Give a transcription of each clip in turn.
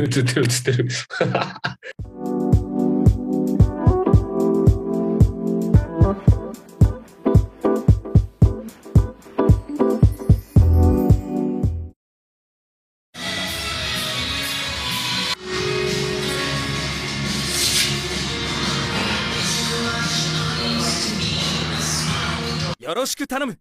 映ってる映ってる。よろしく頼む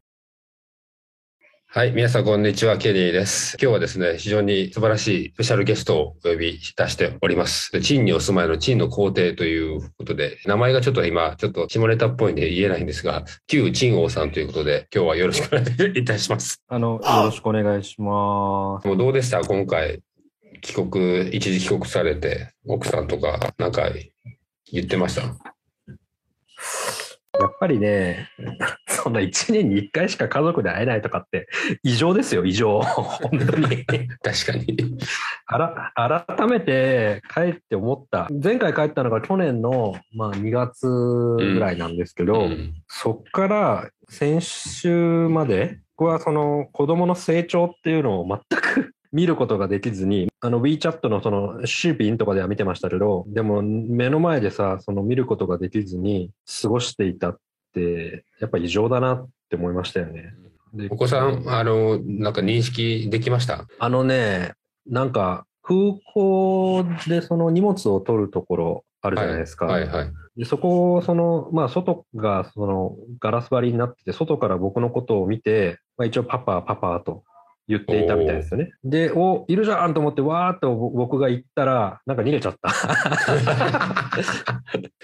はい、皆さんこんにちは、ケリーです。今日はですね、非常に素晴らしいスペシャルゲストをお呼び出しております。でチンにお住まいのチンの皇帝ということで、名前がちょっと今、ちょっと下ネタっぽいんで言えないんですが、旧チン王さんということで、今日はよろしくお願いいたします。あの、よろしくお願いします。もうどうでした？今回、帰国、一時帰国されて、奥さんとか、なんか言ってました？やっぱりね、そんな1年に1回しか家族で会えないとかって異常ですよ、異常。本当に。確かに。あら改めて帰って思った。前回帰ったのが去年の、まあ、2月ぐらいなんですけど、うんそっから先週まで、僕はその子供の成長っていうのを全く見ることができずに、あの WeChat のそのシューピンとかでは見てましたけど、でも目の前でさ、その見ることができずに過ごしていたって、やっぱ異常だなって思いましたよね。でお子さん、あの、なんか認識できました？あのね、なんか空港でその荷物を取るところあるじゃないですか。はいはい。でそこをその、まあ、外がそのガラス張りになってて、外から僕のことを見て、まあ、一応パパ、パパと言っていたみたいですよね。で、お、いるじゃんと思って、わーっと僕が行ったら、なんか逃げちゃった。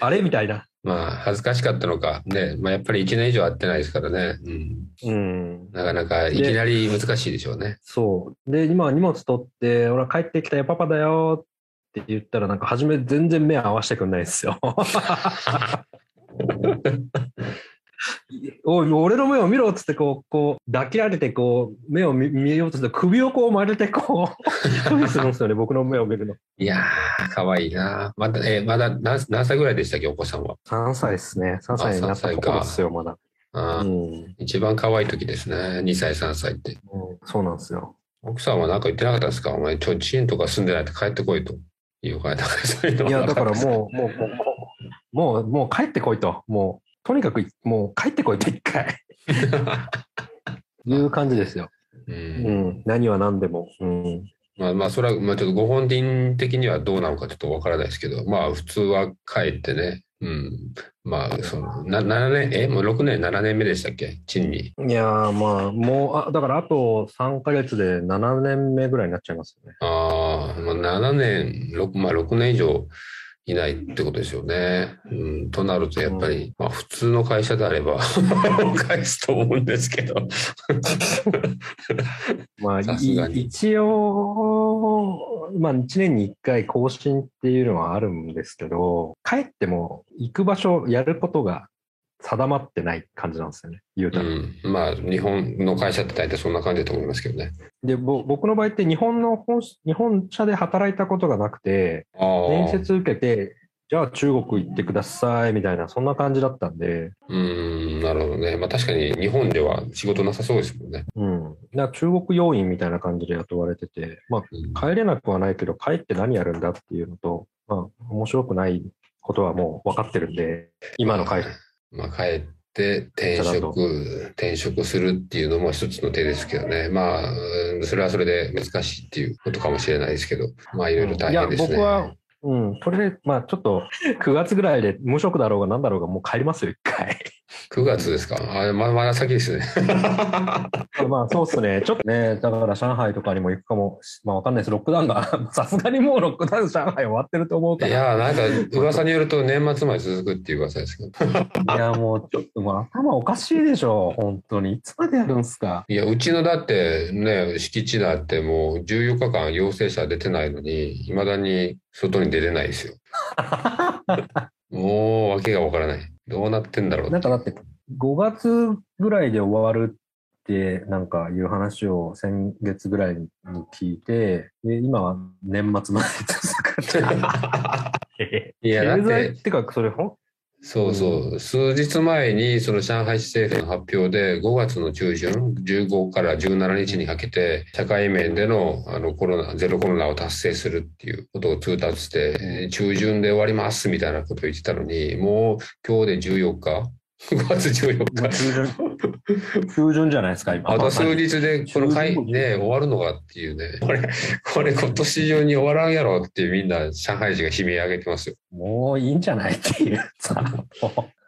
あれみたいな。まあ、恥ずかしかったのか、ね、まあ、やっぱり1年以上会ってないですからね。うん。うん。なかなかいきなり難しいでしょうね。そう。で、今荷物取って、俺は帰ってきたよ、パパだよって言ったら、なんか初め全然目合わせてくんないんですよ。おい、俺の目を見ろっつって、こう、こう、抱き上げて、こう、目を見見ようとすると、首をこう曲げて、こう、するんですよね、僕の目を見るの。いやー、かわいいな。まだ、えーまだ何何歳ぐらいでしたっけ、お子さんは？3歳ですね。3歳になったところですよ、まだ。あーうん、一番可愛い時ですね。2歳、3歳って。うんそうなんですよ。奥さんは何か言ってなかったですか？お前、ちょ、チンとか住んでないと帰ってこいと。いうか、なんかそういうのいや、はだからもう、もう、もう、もう、もう帰ってこいと。もう、とにかく、もう帰ってこいと、一回。いう感じですよ。う。うんん。何は何でも。うん。まあまあ、それは、まあちょっとご本人的にはどうなのかちょっとわからないですけど、まあ普通は帰ってね、うん。まあ、その、な、7年、え、もう6年、7年目でしたっけ？チンに。いやー、まあ、もう、あ、だからあと3ヶ月で7年目ぐらいになっちゃいますよね。ああ、まあ7年、6、まあ6年以上いないってことですよね。うん。となると、やっぱり、まあ普通の会社であれば 返すと思うんですけど。まあ、一応、まあ、1年に1回更新っていうのはあるんですけど、帰っても行く場所、やることが定まってない感じなんですよね、言うたら。うん。まあ、日本の会社って大体そんな感じだと思いますけどね。で、ぼ僕の場合って日本の本日本社で働いたことがなくて。面接受けて、じゃあ中国行ってくださいみたいな、そんな感じだったんで、うん、なるほどね。まあ確かに日本では仕事なさそうですもんね。うん。だ中国要員みたいな感じで雇われてて、まあ、うん帰れなくはないけど、帰って何やるんだっていうのと、まあ、面白くないことはもう分かってるんで、今の会社、まあ帰って転職、転職するっていうのも一つの手ですけどね。まあ、うんそれはそれで難しいっていうことかもしれないですけど、まあいろいろ大変ですね。いや、僕は、うん、これで、まあちょっと、9月ぐらいで無職だろうが何だろうがもう帰りますよ、一回。9月ですか？あままだ先ですね。まあそうっすね。ちょっとね、だから上海とかにも行くかも、まあわかんないです。ロックダウンが、さすがにもうロックダウン上海終わってると思うから。いや、なんか噂によると年末まで続くっていう噂ですけど。いや、もうちょっともう頭おかしいでしょ、本当に。いつまでやるんすか？いや、うちのだってね、敷地だってもう14日間陽性者出てないのに、未だに外に出れないですよ。もう訳がわからない。どうなってんだろう？なんかだって、5月ぐらいで終わるって、なんかいう話を先月ぐらいに聞いて、で今は年末まで続くって。いや、経済て ってか、それほん、そうそう。数日前に、その上海市政府の発表で、5月の中旬、15から17日にかけて、社会面でのあのコロナ、ゼロコロナを達成するっていうことを通達して、中旬で終わりますみたいなことを言ってたのに、もう今日で14日 ?5 月14もう日。中旬、じゃないですか、今。あと数日でこの会ね、終わるのかっていうね。これ、これ今年中に終わらんやろってみんな上海人が悲鳴上げてますよ。もういいんじゃないっていう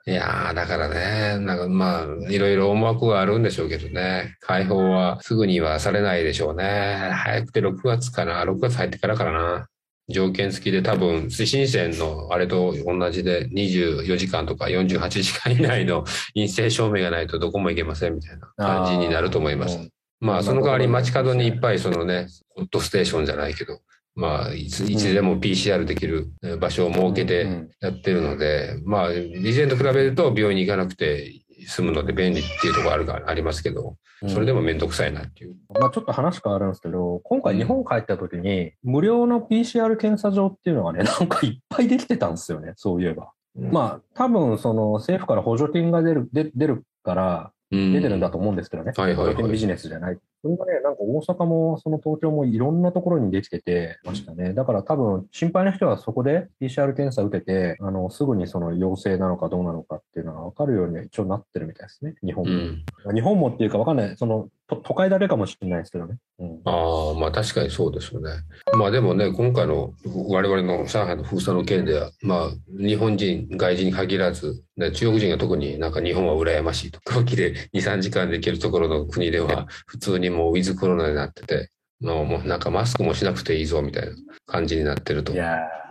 いやー、だからね、なんかまあ、いろいろ思惑があるんでしょうけどね。解放はすぐにはされないでしょうね。早くて6月かな。6月入ってからかな。条件付きで多分、推進線のあれと同じで24時間とか48時間以内の陰性証明がないとどこも行けませんみたいな感じになると思います。うんまあ、その代わり街角にいっぱいそのね、ホットステーションじゃないけど、まあ、いついつでも PCR できるえー場所を設けうてん。やってるので、まあ、以前と比べると病院に行かなくて済むので便利っていうところあるがありますけど、それでもめんどくさいなっていう。まあ、ちょっと話変わるんですけど、今回日本帰った時に、無料の PCR 検査場っていうのがね、なんかいっぱいできてたんですよね、そういえば。まあ、多分、その政府から補助金が出る、で出るから、出出てるんだと思うんですけどね。はいはいはい補助金ビジネスじゃない。それがね、なんか大阪も、その東京もいろんなところにできててましたね。だから多分、心配な人はそこで PCR 検査受けて、あの、すぐにその陽性なのかどうなのかっていうのが分かるように一応なってるみたいですね、日本も。うん。日本もっていうか分かんない。その、と都会だけかもしれないですけどね。うん。ああ、まあ確かにそうですよね。まあでもね、今回の我々の上海の封鎖の件では、まあ日本人、外人に限らず、ね、中国人が特になんか日本は羨ましいと。飛行機で2、3時間で行けるところの国では、普通にもうウィズコロナになってて、もうもうなんかマスクもしなくていいぞみたいな感じになってるとい。やー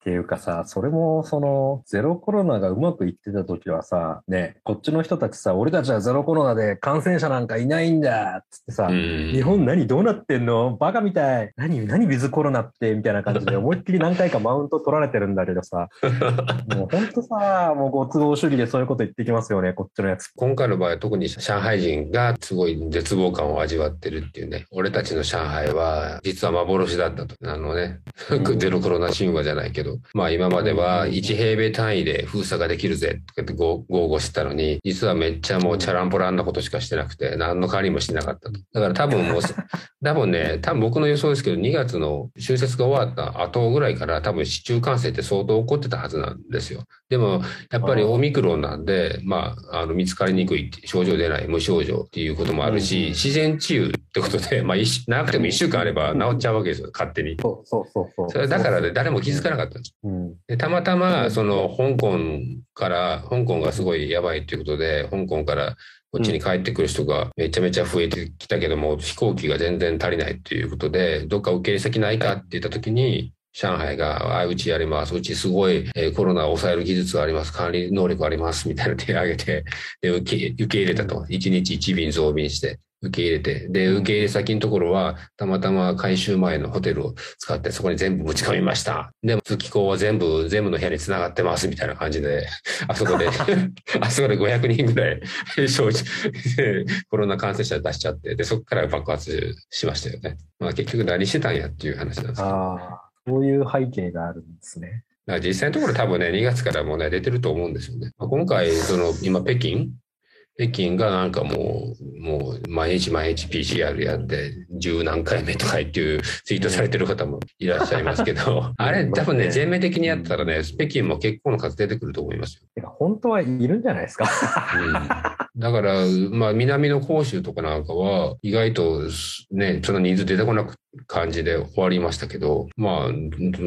っていうかさ、それも、その、ゼロコロナがうまくいってた時はさ、ね、こっちの人たちさ、俺たちはゼロコロナで感染者なんかいないんだっつってさ、うん日本何どうなってんの？バカみたい。何何ウィズコロナって？みたいな感じで思いっきり何回かマウント取られてるんだけどさ、もうほんとさ、もうご都合主義でそういうこと言ってきますよね、こっちのやつ。今回の場合は特に上海人がすごい絶望感を味わってるっていうね。俺たちの上海は実は幻だったと。あのね、うん ゼロコロナ神話じゃないけど、まあ今までは1平米単位で封鎖ができるぜって豪豪語してたのに、実はめっちゃもうチャランポランなことしかしてなくて、何の代わりもしなかったと。だから多分もう、多分ね、多分僕の予想ですけど、2月の春節が終わった後ぐらいから多分市中感染って相当起こってたはずなんですよ。でも、やっぱりオミクロンなんで、まあ、あの、見つかりにくい、症状出ない、無症状っていうこともあるし、うん自然治癒ってことで、まあ、一長くても1週間あれば治っちゃうわけですよ、勝手に。そうそうそうそう。それだからね、誰も気づかなかったんでたまたま、その、香港から、香港がすごいやばいっていうことで、香港からこっちに帰ってくる人がめちゃめちゃ増えてきたけども、飛行機が全然足りないっていうことで、どっか受け入れ先ないかって言った時に、上海が、あ、うちやります。うちすごい、えーコロナを抑える技術があります。管理能力あります。みたいな手を挙げて、で、受け、受け入れたと。1日1便増便して、受け入れて。で、受け入れ先のところは、たまたま回収前のホテルを使って、そこに全部持ち込みました。でも、通気口は全部、全部の部屋に繋がってます。みたいな感じで、あそこで、あそこで500人ぐらい、コロナ感染者出しちゃって、で、そこから爆発しましたよね。まあ結局何してたんやっていう話なんですけど。ああ、そういう背景があるんですね。実際のところ多分ね、2月からもうね、出てると思うんですよね。まあ今回、その、今、北京北京がなんかもう、もう、毎日毎日 PCR やって、十何回目とかっていうツイートされてる方もいらっしゃいますけど、あれ、多分ね、全面的にやったらね、北京も結構の数出てくると思いますよ。本当はいるんじゃないですか？うん、だから、まあ、南の広州とかなんかは、意外とね、その人数出てこなく感じで終わりましたけど、まあ、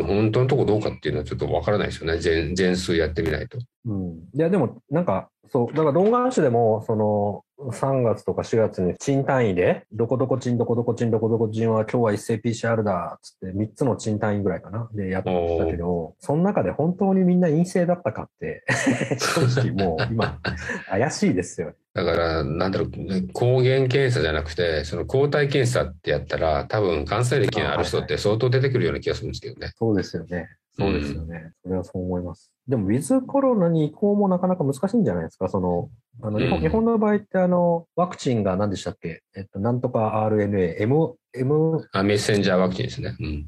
本当のとこどうかっていうのはちょっとわからないですよね。全全数やってみないと。うん。いや、でも、なんか、そう、だから、動画市でも、その、3月とか4月に賃単位で、どこどこ賃、どこどこ賃、どこどこ賃は今日は一斉 PCR だ、つって3つの賃単位ぐらいかな、でやってたけど、その中で本当にみんな陰性だったかって、正直もう今、怪しいですよ。だから、なんだろう、抗原検査じゃなくて、その抗体検査ってやったら、多分感染歴のある人って相当出てくるような気がするんですけどね。そうですよね。そうですよね。それはそう思います。でも、ウィズコロナに移行もなかなか難しいんじゃないですか？その、あの、日本うん日本の場合って、あの、ワクチンが何でしたっけ？えっと、なんとか RNA、M、M、あ、メッセンジャーワクチンですね。うん。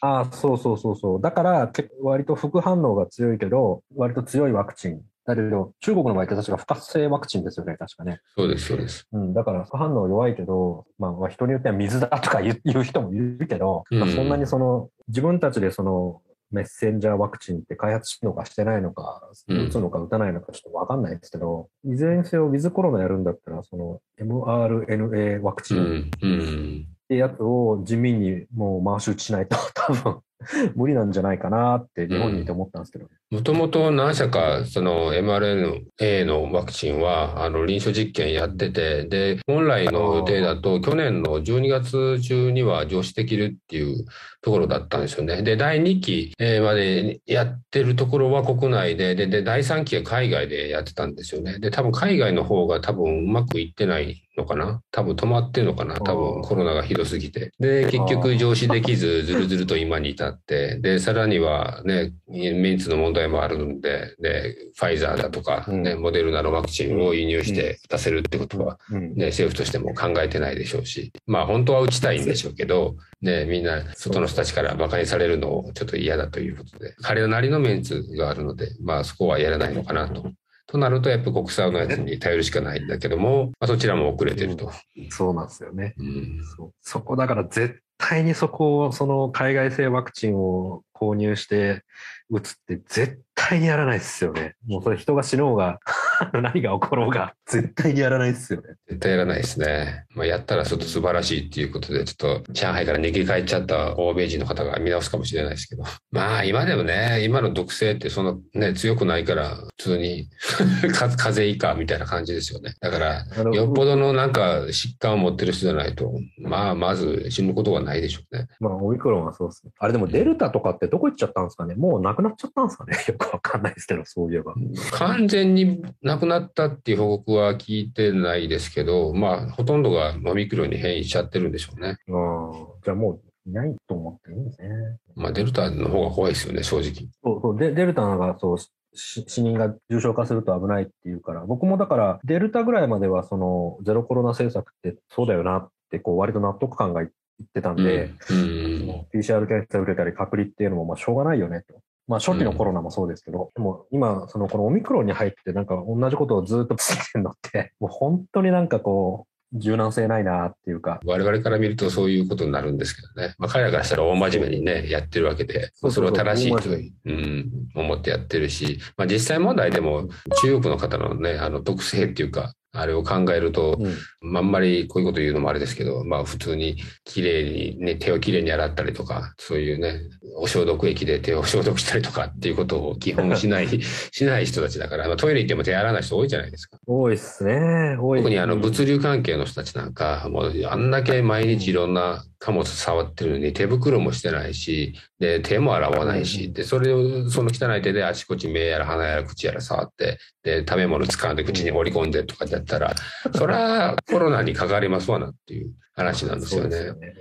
ああ、そうそうそうそう。だから、割と副反応が強いけど、割と強いワクチン。だけど、中国の場合って確か不活性ワクチンですよね、確かね。そうです、そうです。うん、だから副反応弱いけど、まあ、まあ人によっては水だとか言う人もいるけど、まあ、うんそんなにその、自分たちでその、メッセンジャーワクチンって開発してるのかしてないのか、うん。打つのか打たないのかちょっとわかんないですけど、いずれにせよウィズコロナやるんだったら、その mRNA ワクチンっうん、うん。てやつを地味にもう回し打ちしないと多分 無理なんじゃないかなって日本にいて思ったんですけど。もともと何社か、その mRNA のワクチンは、あの、臨床実験やってて、で、本来の予定だと、去年の12月中には上市できるっていうところだったんですよね。で、第2期えーまでやってるところは国内で、で、で、第3期は海外でやってたんですよね。で、多分海外の方が多分うまくいってないのかな？多分止まってるのかな？多分コロナがひどすぎて。で、結局上市できず、ずるずると今に至って、で、さらにはね、メンツの問題もあるんで、で、ファイザーだとか、ね、うんモデルナのワクチンを輸入して出せるってことは、うんね、政府としても考えてないでしょうし、まあ本当は打ちたいんでしょうけど、ね、みんな外の人たちから馬鹿にされるのをちょっと嫌だということで、彼らなりのメンツがあるので、まあそこはやらないのかなと。となると、やっぱ国産のやつに頼るしかないんだけども、まあ、そちらも遅れてると。そうなんですよね。うんそうそこだから絶対にそこを、その海外製ワクチンを購入して打つって絶対にやらないですよね。もうそれ人が死のうが 何が起ころうが絶対にやらないですよね。絶対やらないですね。まあ、やったらちょっと素晴らしいっていうことで、ちょっと上海から逃げ帰っちゃった欧米人の方が見直すかもしれないですけど。まあ今でもね、今の毒性ってそんなね、強くないから、普通に か風邪以下みたいな感じですよね。だから、よっぽどのなんか疾患を持ってる人じゃないと、まあまず死ぬことはないでしょうね。まあ、オミクロンはそうですね。あれでもデルタとかってどこ行っちゃったんですかね？もうなくなっちゃったんですかね？よ くわかんないですけど、そういえば。完全になくなったっていう報告は聞いてないですけど、まあほとんどがオミクロンに変異しちゃってるんでしょうね。うんじゃあもういないと思っていいんですね。まあデルタの方が怖いですよね、正直。そうそうデデルタがそうし死人が重症化すると危ないっていうから、僕もだから、デルタぐらいまではそのゼロコロナ政策ってそうだよなって、こう割と納得感がいってたんで、うんその PCR 検査を受けたり隔離っていうのもまあしょうがないよねと。まあ初期のコロナもそうですけど、でも今、そのこのオミクロンに入ってなんか同じことをずっと続けてるのって、もう本当になんかこう、柔軟性ないなっていうか、我々から見るとそういうことになるんですけどね。まあ、彼らからしたら大真面目にね、やってるわけで、それを正しいとうん、思ってやってるし、まあ、実際問題でも中国の方のね、あの特性っていうか、あれを考えると、うんまああんまりこういうこと言うのもあれですけど、まあ普通に綺麗にね、手をきれいに洗ったりとか、そういうね、お消毒液で手を消毒したりとかっていうことを基本しない、しない人たちだから、まあ、トイレ行っても手洗わない人多いじゃないですか。多いっすね。多い。特にあの物流関係の人たちなんか、もうあんだけ毎日いろんな貨物触ってるのに手袋もしてないし、で、手も洗わないし、で、それをその汚い手であちこち目やら鼻やら口やら触って、で、食べ物掴んで口に放り込んでとかやったら、そりゃコロナにかかりますわなっていう話なんですよね。よね。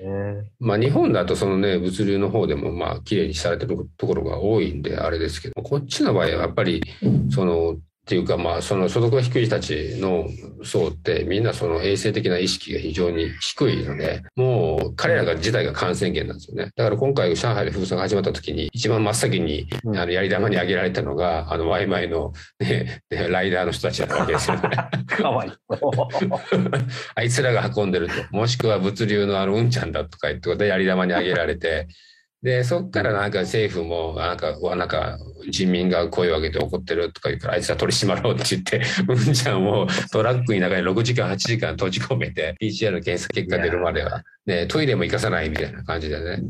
まあ日本だとそのね、物流の方でもまあ綺麗にされてるところが多いんであれですけど、こっちの場合はやっぱり、その、っていうかまあその所得が低い人たちの層ってみんなその衛生的な意識が非常に低いので、もう彼らが自体が感染源なんですよね。だから今回上海で封鎖が始まった時に一番真っ先にうんあのやり玉に挙げられたのが、あのワイマイのね、でライダーの人たちだったわけですよね。かわいい。あいつらが運んでると。もしくは物流のあのうんちゃんだとか言ってことでやり玉に挙げられて、で、そっからなんか政府も、なんか、うわなんか、人民が声を上げて怒ってるとか言うから、あいつら取り締まろうって言って、うんちゃんをトラックの中に6時間、8時間閉じ込めて、PCR の検査結果出るまでは、ね、トイレも行かさないみたいな感じでね。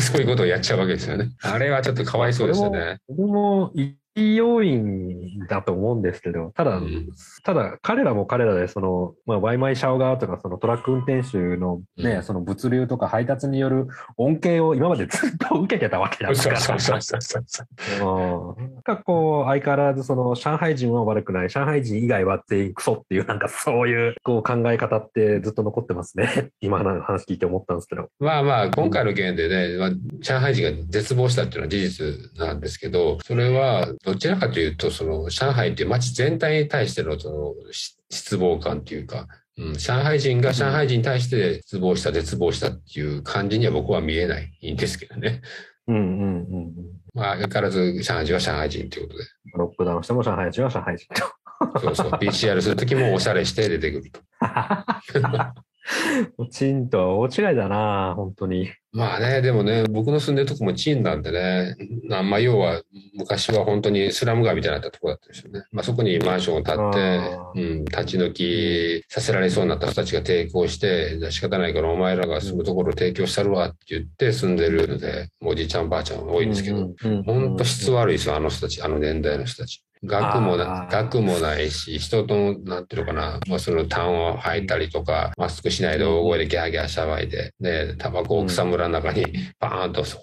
そういうことをやっちゃうわけですよね。あれはちょっとかわいそうですよね。僕も要因だと思うんですけど、ただ、うんただ彼らも彼らで、その、まあ、ワイマイシャオ側とか、そのトラック運転手のね、うんその物流とか配達による恩恵を今までずっと受けてたわけだから。そうそうそうそうかこう、相変わらずその上海人は悪くない、上海人以外は全員クソっていう、なんかそういうこう考え方ってずっと残ってますね。今の話聞いて思ったんですけど。まあまあ、今回の件でね、まあ、上海人が絶望したっていうのは事実なんですけど、それはどちらかというと、その上海っていう街全体に対してのそのし失望感というか、うん、上海人が上海人に対して絶望した、絶望したっていう感じには僕は見えないんですけどね。うんうんうんうん。まあ、相変わらず上海人は上海人ということで。ロックダウンしても上海人は上海人と。そうそう。PCR するときもおしゃれして出てくると。チンとは大違いだな、本当に。まあね、でもね、僕の住んでるとこもチンなんでね、あまあ要は昔は本当にスラム街みたいになったとこだったんですよね。まあそこにマンションを建ってあ、うん、立ち退きさせられそうになった人たちが抵抗して、じゃあ仕方ないからお前らが住むところを提供したるわって言って住んでるので、おじいちゃんばあちゃん多いんですけど、本当質悪いですよ、あの人たち、あの年代の人たち。学もな学もないし、人と、なんていうのかな、まあ、その痰を吐いたりとか、マスクしないで大声でギャーギャー騒いで、で、タバコを草むらの中にバーンと捨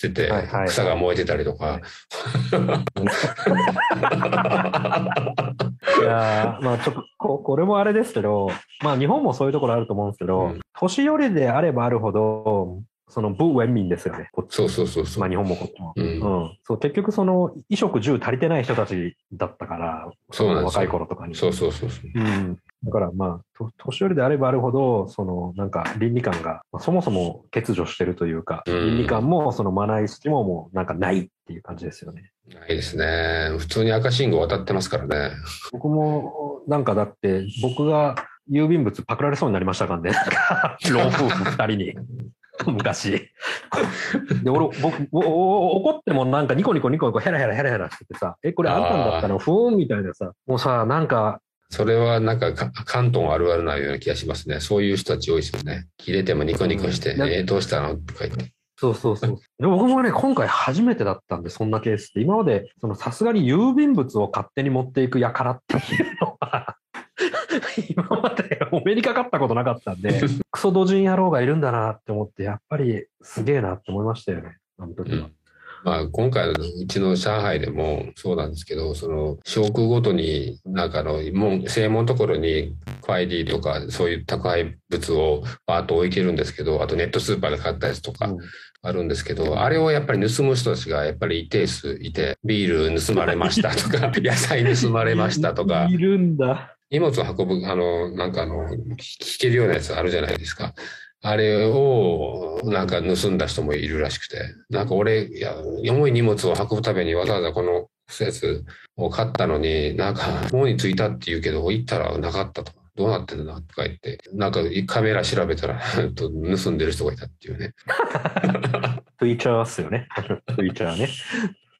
てて草が燃えてたりとか。いやーまあちょっとこ、これもあれですけど、まあ日本もそういうところあると思うんですけど、うん。年寄りであればあるほど、その、不文民ですよね。こっちそうそうそうそう。まあ日本もこっちも。うんうん。そう、結局その、衣食住足りてない人たちだったから、そうなん若い頃とかに。そうそうそうそう。うん。だからまあ、と年寄りであればあるほど、その、なんか倫理観が、まあそもそも欠如してるというか、うん倫理観も、そのマナー意識ももうなんかないっていう感じですよね。ないですね。普通に赤信号渡ってますからね。僕も、なんかだって、僕が郵便物パクられそうになりましたからね。老夫婦二人に。昔。で、俺、僕、怒ってもなんかニコニコニコニコヘラヘラヘラヘラしててさ、え、これあんたんだったの？ふーんみたいなさ、もうさ、なんか、それはなんかか関東あるあるなような気がしますね。そういう人たち多いですよね。切れてもニコニコして、うんえーどうしたの？とか言って。そうそうそう。で僕もね、今回初めてだったんで、そんなケースって。今まで、そのさすがに郵便物を勝手に持っていくやからっていうのは、今までお目にかかったことなかったんで、クソドジン野郎がいるんだなって思って、やっぱりすげえなって思いましたよね、あの時は。まあ、今回のうちの上海でもそうなんですけど、その、商空ごとに、なんかあの、門、正門のところに、クワイディとか、そういう宅配物をバーッと置いてるんですけど、あとネットスーパーで買ったやつとかうんあるんですけど、あれをやっぱり盗む人たちがやっぱり一定数いて、ビール盗まれましたとか、野菜盗まれましたとか、いるんだ。荷物を運ぶ、あの、なんかあの、聞けるようなやつあるじゃないですか。あれを、なんか盗んだ人もいるらしくて。なんか俺、いや、重い荷物を運ぶためにわざわざこのやつを買ったのに、なんか、もうに着いたって言うけど、行ったらなかったと。どうなってんだとか言って、なんかカメラ調べたら、と 盗んでる人がいたっていうね。ツイッチャーっすよね。ツイッチャーね。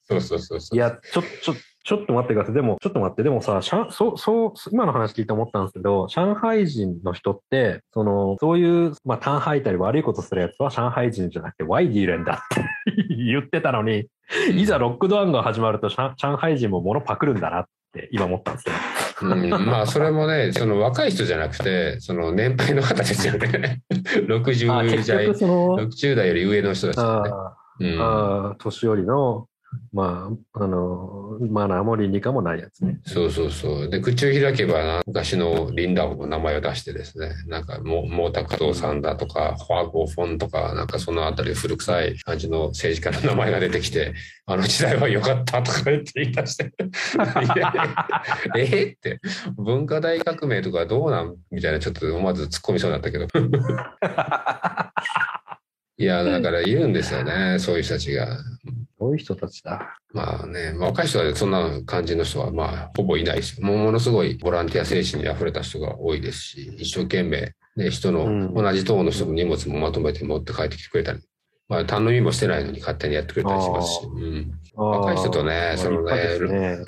そうそうそうそう。いや、ちょ、ちょ、ちょっと待ってください。でも、ちょっと待って、でもさ、上そう、そう、今の話聞いて思ったんですけど、上海人の人って、その、そういう、まあ、単吐いたり悪いことするやつは上海人じゃなくて、ワイディーレンだって 言ってたのに、いざロックダウンが始まると、上上海人も物パクるんだなって今思ったんですよ。うん、まあ、それもね、その若い人じゃなくて、その年配の方ですよね。あ60結代局、その、60代より上の人たちですね。あうんあ、年寄りの、まあ、あの、マナーも倫理観もないやつね。そうそうそう。で、口を開けば、昔のリンダオの名前を出してですね、なんか、も毛沢東さんだとか、ホワゴフォンとか、なんかそのあたり古臭い感じの政治家の名前が出てきて、あの時代は良かったとか言って言い出して、えーって、文化大革命とかどうなんみたいな、ちょっと思わず突っ込みそうになったけど。いや、だからいるんですよね、そういう人たちが。どういう人たちだ。まあね、まあ若い人はそんな感じの人はまあほぼいないですよ。もうものすごいボランティア精神に溢れた人が多いですし、一生懸命、ね、人の、うん同じ党の人の荷物もまとめて持って帰ってきてくれたり、まあ頼みもしてないのに勝手にやってくれたりしますし、うん、若い人とねそのねね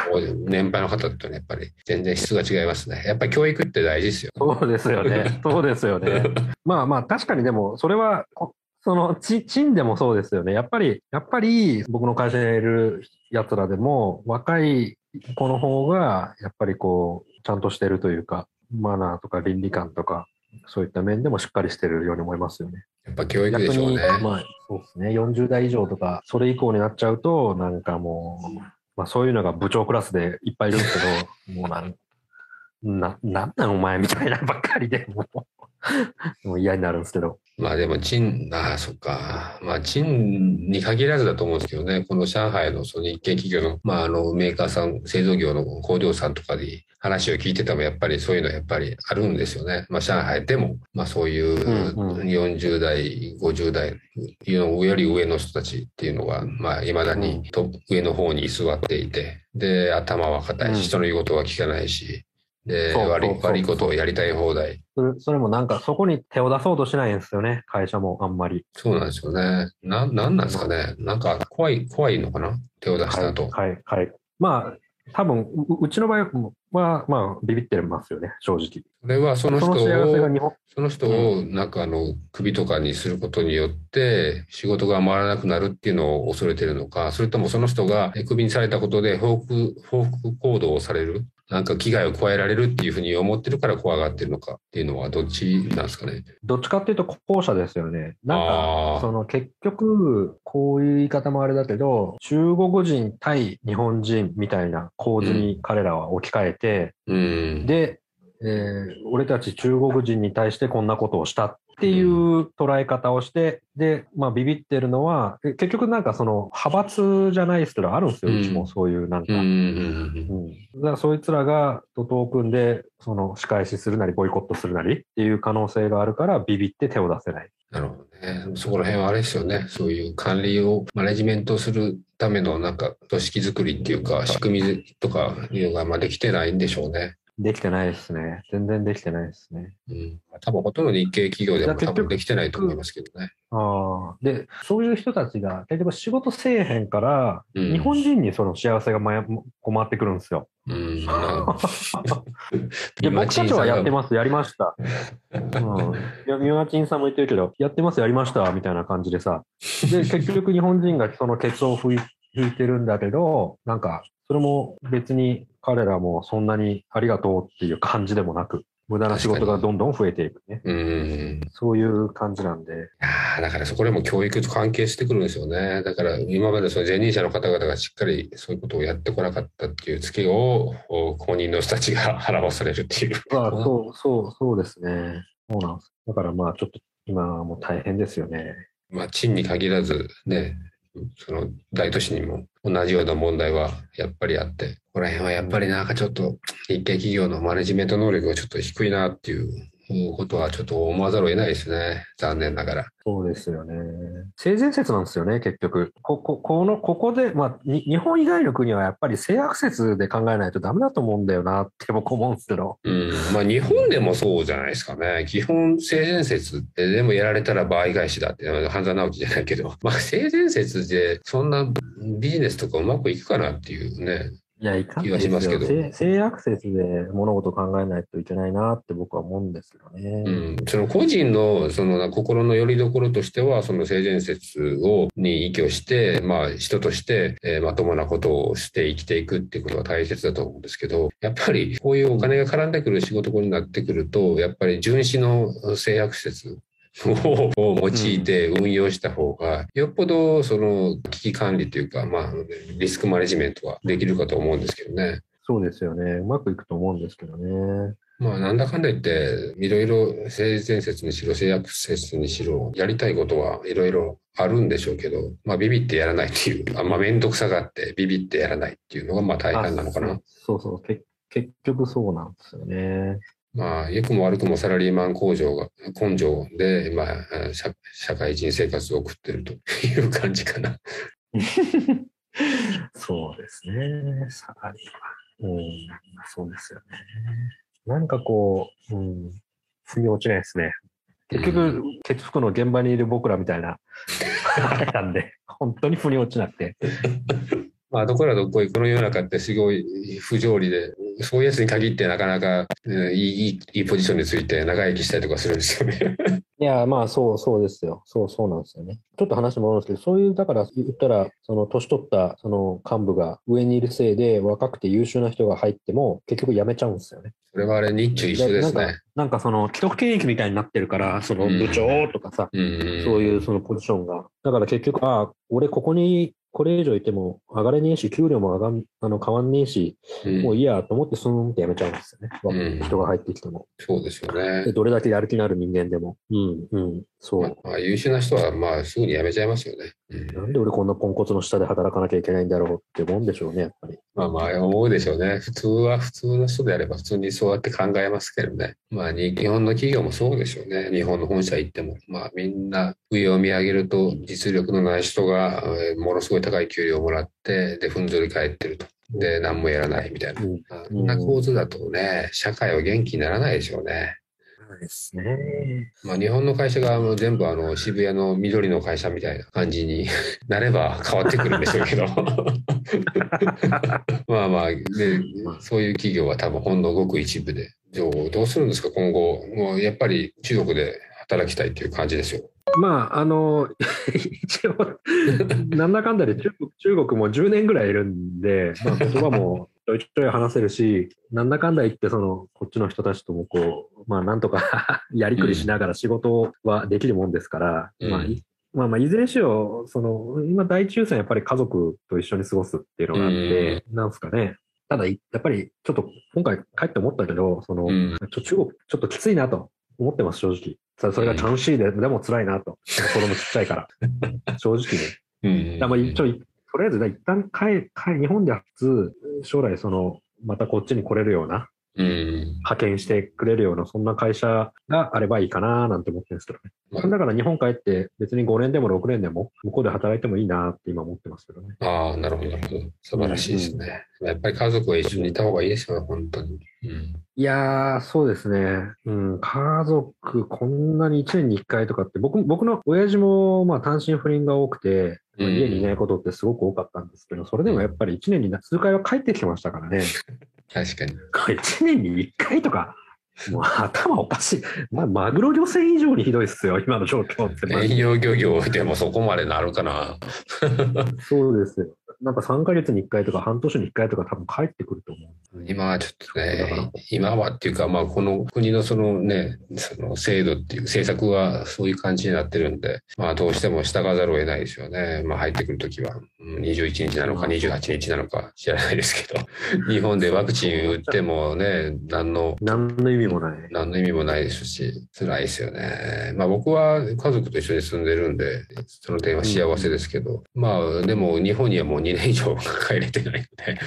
年配の方とね、やっぱり全然質が違いますね。やっぱり教育って大事ですよ。そうですよね。そうですよね。まあまあ、確かにでも、それは、こその、ち、チンでもそうですよね。やっぱり、やっぱり、僕の会社にいる奴らでも、若い子の方が、やっぱりこう、ちゃんとしてるというか、マナーとか倫理観とか、そういった面でもしっかりしてるように思いますよね。やっぱ教育でしょうね。まあ、そうですね。40代以上とか、それ以降になっちゃうと、なんかもう、まあそういうのが部長クラスでいっぱいいるんですけど、もうなん、な、なんなんお前みたいなばっかりで、もう、もう嫌になるんですけど。まあでも、賃、ああ、そっか。まあ、賃に限らずだと思うんですけどね、この上海のその日系企業の、まあ、あの、メーカーさん、製造業の工場さんとかに話を聞いてても、やっぱりそういうのやっぱりあるんですよね。まあ、上海でも、まあ、そういううんうん。40代、50代のより上の人たちっていうのが、まあ、未だにと上の方に居座っていて、で、頭は硬いし、うん。人の言うことは聞かないし、で、悪い悪いことをやりたい放題。それそれもなんかそこに手を出そうとしないんですよね、会社もあんまり。そうなんですよね。な、なんなんですかね。なんか怖い、怖いのかな？手を出した後。はい、はい、はい。まあ、多分ううちの場合は、まあ、ビビってますよね、正直。それはその人を、その人をなんかあの、首とかにすることによって、仕事が回らなくなるっていうのを恐れてるのか、それともその人がえ首にされたことで報復、報復行動をされる、なんか危害を加えられるっていうふうに思ってるから怖がってるのかっていうのはどっちなんですかね？どっちかっていうと後者ですよね。なんあか、ーその結局、こういう言い方もあれだけど、中国人対日本人みたいな構図に彼らは置き換えて、うん。で、えー俺たち中国人に対してこんなことをしたっていう捉え方をして、で、まあビビってるのは、え結局なんかその派閥じゃないですけど、あるんですよ、うんうちもそういうなんか。うん。うんうんだからそいつらが徒党を組んで、その仕返しするなり、ボイコットするなりっていう可能性があるから、ビビって手を出せない。なるほどね。そこら辺はあれですよね。そういう管理を、マネジメントするためのなんか組織作りっていうか、仕組みとかいうのがまあできてないんでしょうね。できてないですね。全然できてないですね。うん。多分ほとんど日系企業でも多分できてないと思いますけどね。ああ。で、そういう人たちが、結局仕事せえへんから、うん日本人にその幸せがまや困ってくるんですよ。うん。な で、僕たちはやってまます、やりました。うん。いや、ミワチンさんも言ってるけど、やってます、やりました、みたいな感じでさ。で、結局日本人がそのケツを拭いてるんだけど、なんか、それも別に彼らもそんなにありがとうっていう感じでもなく、無駄な仕事がどんどん増えていくね。うん。そういう感じなんで。いやーだからそこでも教育と関係してくるんですよね。だから今までその前任者の方々がしっかりそういうことをやってこなかったっていうツケをお後任の人たちが払わされるっていう。ま あ、そう、そう、そうですね。そうなんです。だからまあ、ちょっと今はもう大変ですよね。まあ、賃に限らずね、その大都市にも同じような問題はやっぱりあって、ここら辺はやっぱりなんかちょっと日系企業のマネジメント能力がちょっと低いなっていうことはちょっと思わざるを得ないですね。残念ながら。そうですよね。性善説なんですよね、結局。こ、こ、この、ここで、まあ、に日本以外の国はやっぱり性悪説で考えないとダメだと思うんだよなって僕思うんですけど。うん。まあ日本でもそうじゃないですかね。基本性善説ってでもやられたら場合返しだって、半沢直樹じゃないけど。まあ性善説でそんなビジネスとかうまくいくかなっていうね。いや、いかん気がしますけど。性性悪説で物事を考えないといけないなって僕は思うんですけどね。うん、その個人のその心の拠り所としては、その性善説をに依拠して、まあ人として、えーまともなことをして生きていくっていうことが大切だと思うんですけど、やっぱりこういうお金が絡んでくる仕事になってくると、やっぱり純子の性悪説をを用いて運用した方が、よっぽどその危機管理というか、まあリスクマネジメントはできるかと思うんですけどね。そうですよね。うまくいくと思うんですけどね。まあ、なんだかんだ言って、いろいろ性善説にしろ、性悪説にしろ、やりたいことはいろいろあるんでしょうけど、まあ、ビビってやらないっていう、あまあ、めんどくさがってビビってやらないっていうのが、まあ、大半なのかな。あそうそうそう。け結局そうなんですよね。まあ、良くも悪くもサラリーマン工場が、根性で、まあ、社社会人生活を送ってるという感じかな。そうですね。サラリーマン。うん、そうですよね。なんかこう、うん、腑に落ちないですね。結局、ケツ服の現場にいる僕らみたいな、なんで、本当に腑に落ちなくて。まあ、どこらどこいこの世の中ってすごい不条理で、そういうやつに限ってなかなか、えーいいいいポジションについて長生きしたりとかするんですよね。いや、まあ、そう、そうですよ。そう、そうなんですよね。ちょっと話戻るんですけど、そういう、だから、言ったら、その、年取った、その、幹部が上にいるせいで、若くて優秀な人が入っても、結局辞めちゃうんですよね。それはあれ、日中一緒ですねなんか。、その、既得権益みたいになってるから、その、部長とかさ、うんうんそういうそのポジションが。だから結局、ああ、俺ここにこれ以上いても上がれねえし、給料も上がん、あの、変わんねえし、うんもういいやと思ってスーンってやめちゃうんですよね。うん人が入ってきても。そうですよでね。どれだけやる気のある人間でも。うん、うん、そう。まあまあ、優秀な人は、まあ、すぐに辞めちゃいますよね。うんなんで俺こんなポンコツの下で働かなきゃいけないんだろうって思うんでしょうね、やっぱり。まあまあ、思うでしょうね。普通は普通の人であれば普通にそうやって考えますけどね。まあ、に日本の企業もそうでしょうね。日本の本社行っても。まあ、みんな上を見上げると実力のない人が、えーものすごい高い給料をもらって、で、ふんぞり返ってると。で、何もやらないみたいな。うんな構図だとね、社会は元気にならないでしょうね。ですね。まあ、日本の会社がもう全部あの渋谷の緑の会社みたいな感じに なれば 変わってくるんでしょうけど。まあまあ、で、そういう企業は多分ほんのごく一部で。じゃあどうするんですか、今後。もうやっぱり中国で働きたいっていう感じですよ。まあ、あの、一応、なんだかんだで中国中国も10年ぐらいいるんで、まあ、言葉もちょいちょい話せるし、なんだかんだ言って、その、こっちの人たちともこう、まあ、なんとか やりくりしながら仕事はできるもんですから、うんまあ、いまあまあ、いずれにしろ、その、今大抽選やっぱり家族と一緒に過ごすっていうのがあって、なんすかね。ただ、やっぱりちょっと今回帰って思ったけど、その、うんちょ中国ちょっときついなと思ってます、正直。そそれがチャンシーで、でも辛いなと。子供ちっちゃいから。正直ね。うんまあ一応、とりあえず、一旦帰、帰、日本で初、将来その、またこっちに来れるような、うん。派遣してくれるような、そんな会社があればいいかななんて思ってるんですけどね。まあだから日本帰って別に5年でも6年でも向こうで働いてもいいなって今思ってますけどね。ああ、なるほど、なるほど。素晴らしいですね。やっぱり家族は一緒にいた方がいいですよね、本当に。うん。いやー、そうですね。うん、家族、こんなに1年に1回とかって、僕、僕の親父も、まあ、単身赴任が多くて、家にいないことってすごく多かったんですけど、それでもやっぱり1年に数回は帰ってきてましたからね。確かに。これ1年に1回とか、もう頭おかしい。まあ、マグロ漁船以上にひどいっすよ、今の状況って。遠洋漁業でもそこまでなるかな。そうですよ。なんか3ヶ月に1回とか半年に1回とか多分帰ってくると思う。今はちょっとね、今はっていうか、まあ、この国のそのね、その制度っていう政策はそういう感じになってるんで、まあ、どうしても従わざるを得ないですよね。まあ、入ってくるときは、うん21日なのかうん28日なのか知らないですけど、日本でワクチン打ってもね、何の何の意味もない。何の意味もないですし、辛いですよね。まあ僕は家族と一緒に住んでるんで、その点は幸せですけど、まあでも日本にはもう2年以上 帰れてないので、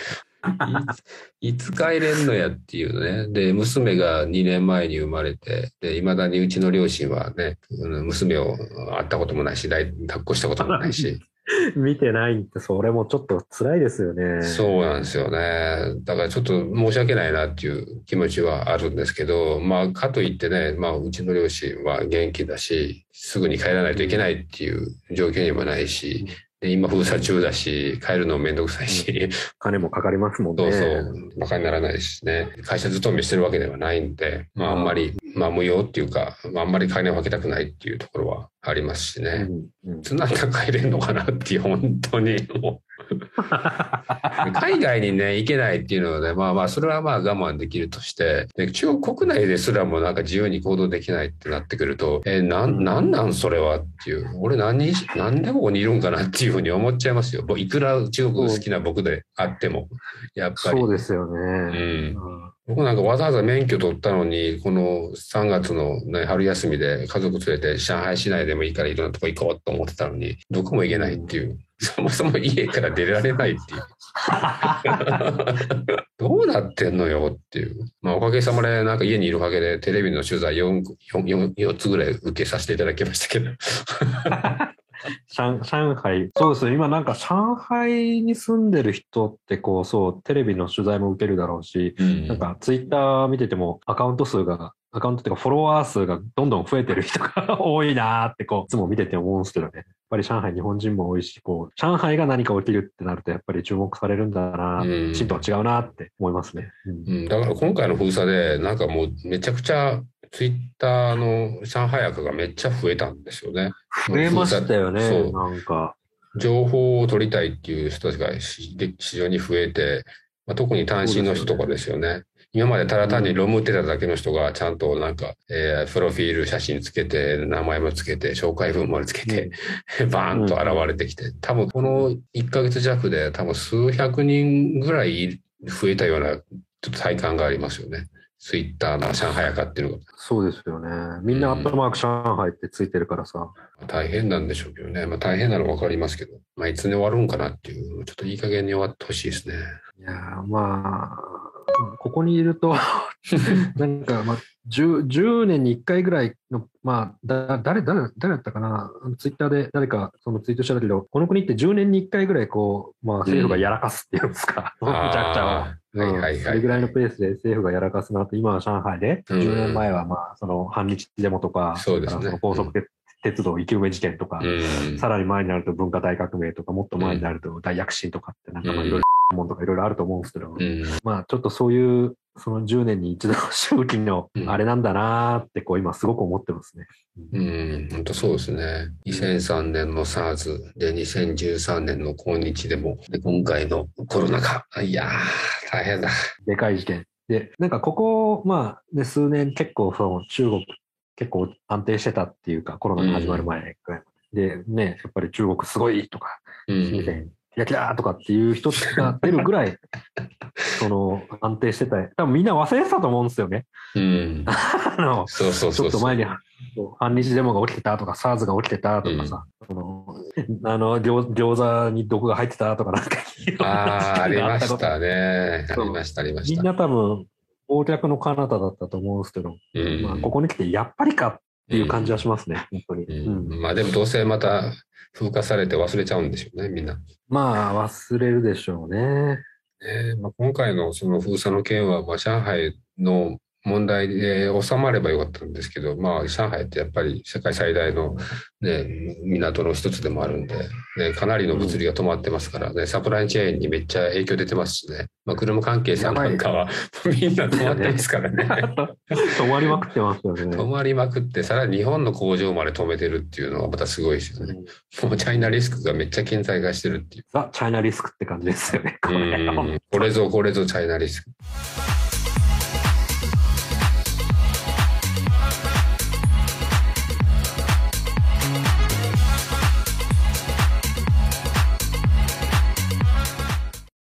い いつ帰れんのやっていうね。で、娘が2年前に生まれて、で、未だにうちの両親はね、うん娘を会ったこともないし、抱っこしたこともないし、見てないって、それもちょっと辛いですよね。そうなんですよね。だからちょっと申し訳ないなっていう気持ちはあるんですけど、まあ、かといってね、まあ、うちの両親は元気だし、すぐに帰らないといけないっていう状況にもないし、で今封鎖中だし、帰るのもめんどくさいし、金もかかりますもんそね。うそう、馬鹿にならないしね。会社勤めしてるわけではないんで、まあ、あんまり、まあ、無用っていうか、まあ、あんまり金をかけたくないっていうところはありますしね。うんうん いつなんか帰れんのかなっていう、本当にもう。海外にね、行けないっていうのはね、まあまあ、それはまあ我慢できるとして、で中国国内ですらもなんか自由に行動できないってなってくると、え、なん、なんなんそれはっていう、俺何に、なんでここにいるんかなっていうふうに思っちゃいますよ。いくら中国好きな僕であっても、やっぱり。そうですよね。うんうん僕なんかわざわざ免許取ったのに、この3月の、ね、春休みで家族連れて上海市内でもいいからいろんなとこ行こうと思ってたのに、どこも行けないっていう。そもそも家から出られないっていう。どうなってんのよっていう。まあおかげさまでなんか家にいるおかげでテレビの取材 4, 4, 4, 4つぐらい受けさせていただきましたけど。上上海、そうですね。今なんか上海に住んでる人ってこう、そう、テレビの取材も受けるだろうし、うんなんかツイッター見ててもアカウント数が、アカウントっていうかフォロワー数がどんどん増えてる人が 多いなーってこう、いつも見てて思うんですけどね。やっぱり上海日本人も多いし、こう、上海が何か起きるってなるとやっぱり注目されるんだな、うんチンとは違うなって思いますね。うんうん、だから今回の封鎖で、なんかもうめちゃくちゃツイッターの上海赤がめっちゃ増えたんですよね。増えましたよねそう、なんか。情報を取りたいっていう人たちがしで非常に増えて、まあ、特に単身の人とかですよね。今までただ単にロムってただけの人が、ちゃんとなんか、えー、プロフィール写真つけて、名前もつけて、紹介文までつけて、バーンと現れてきて、多分この1ヶ月弱で多分数百人ぐらい増えたような、ちょっと体感がありますよね。ツイッターの上海赤っていうのが。そうですよね。みんなアットマーク上海ってついてるからさ。大変なんでしょうけどね。まあ大変なのはわかりますけど、まあいつに終わるんかなっていう、ちょっといい加減に終わってほしいですね。いやまあ、ここにいると なんか、まあ10、10年に1回ぐらいの、まあ、だ誰、誰、誰だったかな、ツイッターで誰かそのツイートしたけど、この国って10年に1回ぐらい、こう、まあ、政府がやらかすっていうんですか、うん、むちゃくちゃ。はいはいはい、それぐらいのペースで政府がやらかすなと、今は上海で、10年前はまあ、その反日デモとか、そうですね。その高速鉄道生き埋め事件とか、うん、さらに前になると文化大革命とか、もっと前になると大躍進とかって、なんかまあいろいろもんとかいろいろあると思うんですけど、うん、まあちょっとそういう、その10年に一度の 周期のあれなんだなーって、こう今すごく思ってますね。うん、本当そうですね。2003年の SARS で、2013年の今日でも、で、今回のコロナ禍。いやー、大変だ。でかい事件。で、なんかここ、まあ、ね、数年結構その中国結構安定してたっていうか、コロナが始まる前くらい、うん、で、ね、やっぱり中国すごいとか、うん、やきだとかっていう人が出るぐらい、その、安定してた。多分みんな忘れてたと思うんですよね。うん。あの、そうそうそうちょっと前に、反日デモが起きてたとか、SARS が起きてたとかさ、うん、のあの餃、餃子に毒が入ってたとかなんか。ああ、ありましたね。ありました、ありました。みんな多分、忘却の彼方だったと思うんですけど、うん、まあ、ここに来てやっぱりかっていう感じはしますね、うん、本当に、うん。まあでもどうせまた風化されて忘れちゃうんでしょうね、みんな。まあ忘れるでしょうね。ねまあ、今回のその封鎖の件は、まあ、上海の問題で収まればよかったんですけど、まあ、上海ってやっぱり世界最大の、ね、港の一つでもあるんで、ね、かなりの物理が止まってますからね、サプライチェーンにめっちゃ影響出てますしね、まあ、車関係さんなんかはみんな止まってますからね。止まりまくってますよね。止まりまくって、さらに日本の工場まで止めてるっていうのはまたすごいですよね。うん、もうチャイナリスクがめっちゃ顕在化してるっていう。ザ・チャイナリスクって感じですよね。これこれぞこれぞチャイナリスク。